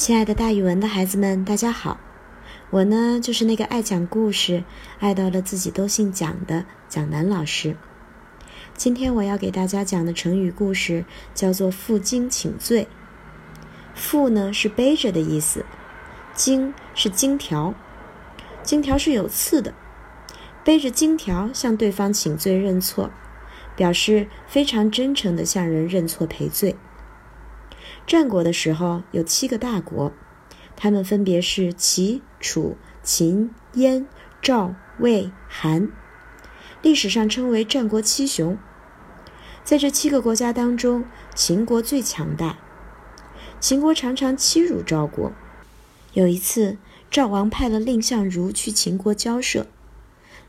亲爱的，大语文的孩子们，大家好！我呢，就是那个爱讲故事、爱到了自己都姓蒋的蒋楠老师。今天我要给大家讲的成语故事叫做“负荆请罪”。负呢是背着的意思，荆是荆条，荆条是有刺的。背着荆条向对方请罪认错，表示非常真诚地向人认错赔罪。战国的时候有七个大国，他们分别是齐、楚、秦、燕、赵、魏、韩，历史上称为战国七雄。在这七个国家当中，秦国最强大。秦国常常欺辱赵国。有一次，赵王派了蔺相如去秦国交涉，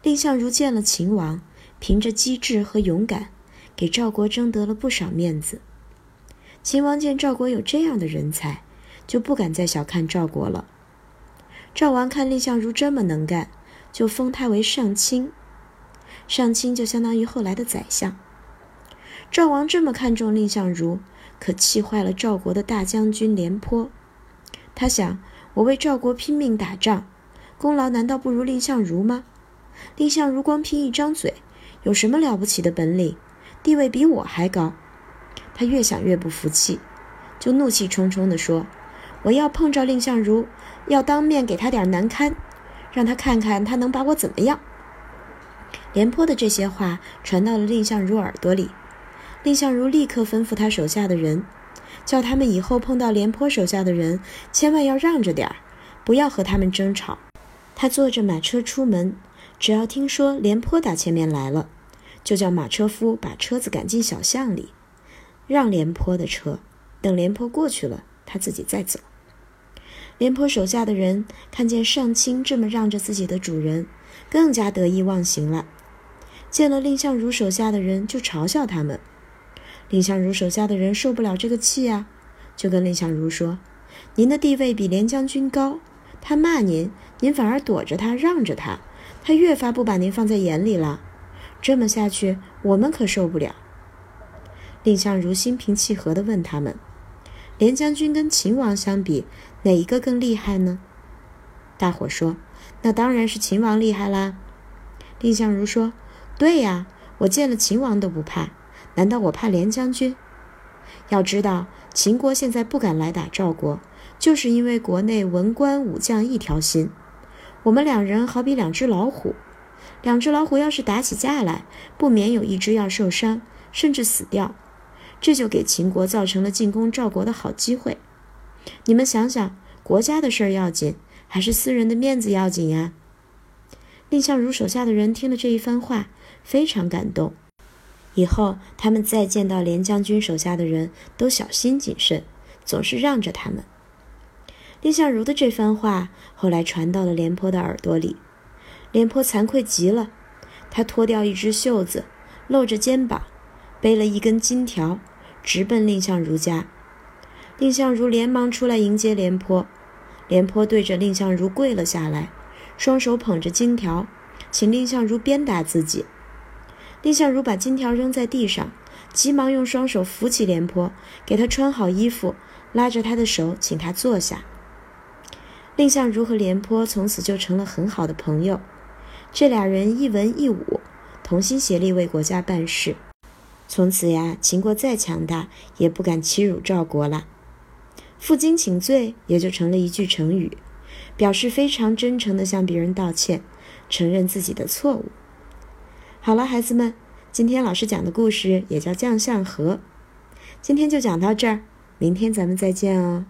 蔺相如见了秦王，凭着机智和勇敢，给赵国争得了不少面子。秦王见赵国有这样的人才，就不敢再小看赵国了。赵王看蔺相如这么能干，就封他为上卿。上卿就相当于后来的宰相。赵王这么看重蔺相如，可气坏了赵国的大将军廉颇。他想：我为赵国拼命打仗，功劳难道不如蔺相如吗？蔺相如光凭一张嘴，有什么了不起的本领？地位比我还高。他越想越不服气，就怒气冲冲地说：“我要碰着蔺相如，要当面给他点难堪，让他看看他能把我怎么样。”廉颇的这些话传到了蔺相如耳朵里，蔺相如立刻吩咐他手下的人，叫他们以后碰到廉颇手下的人，千万要让着点儿，不要和他们争吵。他坐着马车出门，只要听说廉颇打前面来了，就叫马车夫把车子赶进小巷里。让廉颇的车，等廉颇过去了，他自己再走。廉颇手下的人看见上卿这么让着自己的主人，更加得意忘形了。见了蔺相如手下的人，就嘲笑他们。蔺相如手下的人受不了这个气啊，就跟蔺相如说：“您的地位比廉将军高，他骂您，您反而躲着他，让着他，他越发不把您放在眼里了。这么下去，我们可受不了。”蔺相如心平气和地问他们：“廉将军跟秦王相比，哪一个更厉害呢？”大伙说：“那当然是秦王厉害啦。”蔺相如说：“对呀，我见了秦王都不怕，难道我怕廉将军？要知道，秦国现在不敢来打赵国，就是因为国内文官武将一条心。我们两人好比两只老虎，两只老虎要是打起架来，不免有一只要受伤，甚至死掉。”这就给秦国造成了进攻赵国的好机会。你们想想，国家的事儿要紧，还是私人的面子要紧呀？蔺相如手下的人听了这一番话，非常感动。以后他们再见到廉将军手下的人都小心谨慎，总是让着他们。蔺相如的这番话后来传到了廉颇的耳朵里，廉颇惭愧极了，他脱掉一只袖子，露着肩膀，背了一根金条。直奔蔺相如家，蔺相如连忙出来迎接廉颇，廉颇对着蔺相如跪了下来，双手捧着金条，请蔺相如鞭打自己。蔺相如把金条扔在地上，急忙用双手扶起廉颇，给他穿好衣服，拉着他的手，请他坐下。蔺相如和廉颇从此就成了很好的朋友，这俩人一文一武，同心协力为国家办事。从此呀，秦国再强大也不敢欺辱赵国了。负荆请罪也就成了一句成语，表示非常真诚地向别人道歉，承认自己的错误。好了，孩子们，今天老师讲的故事也叫将相和。今天就讲到这儿，明天咱们再见哦。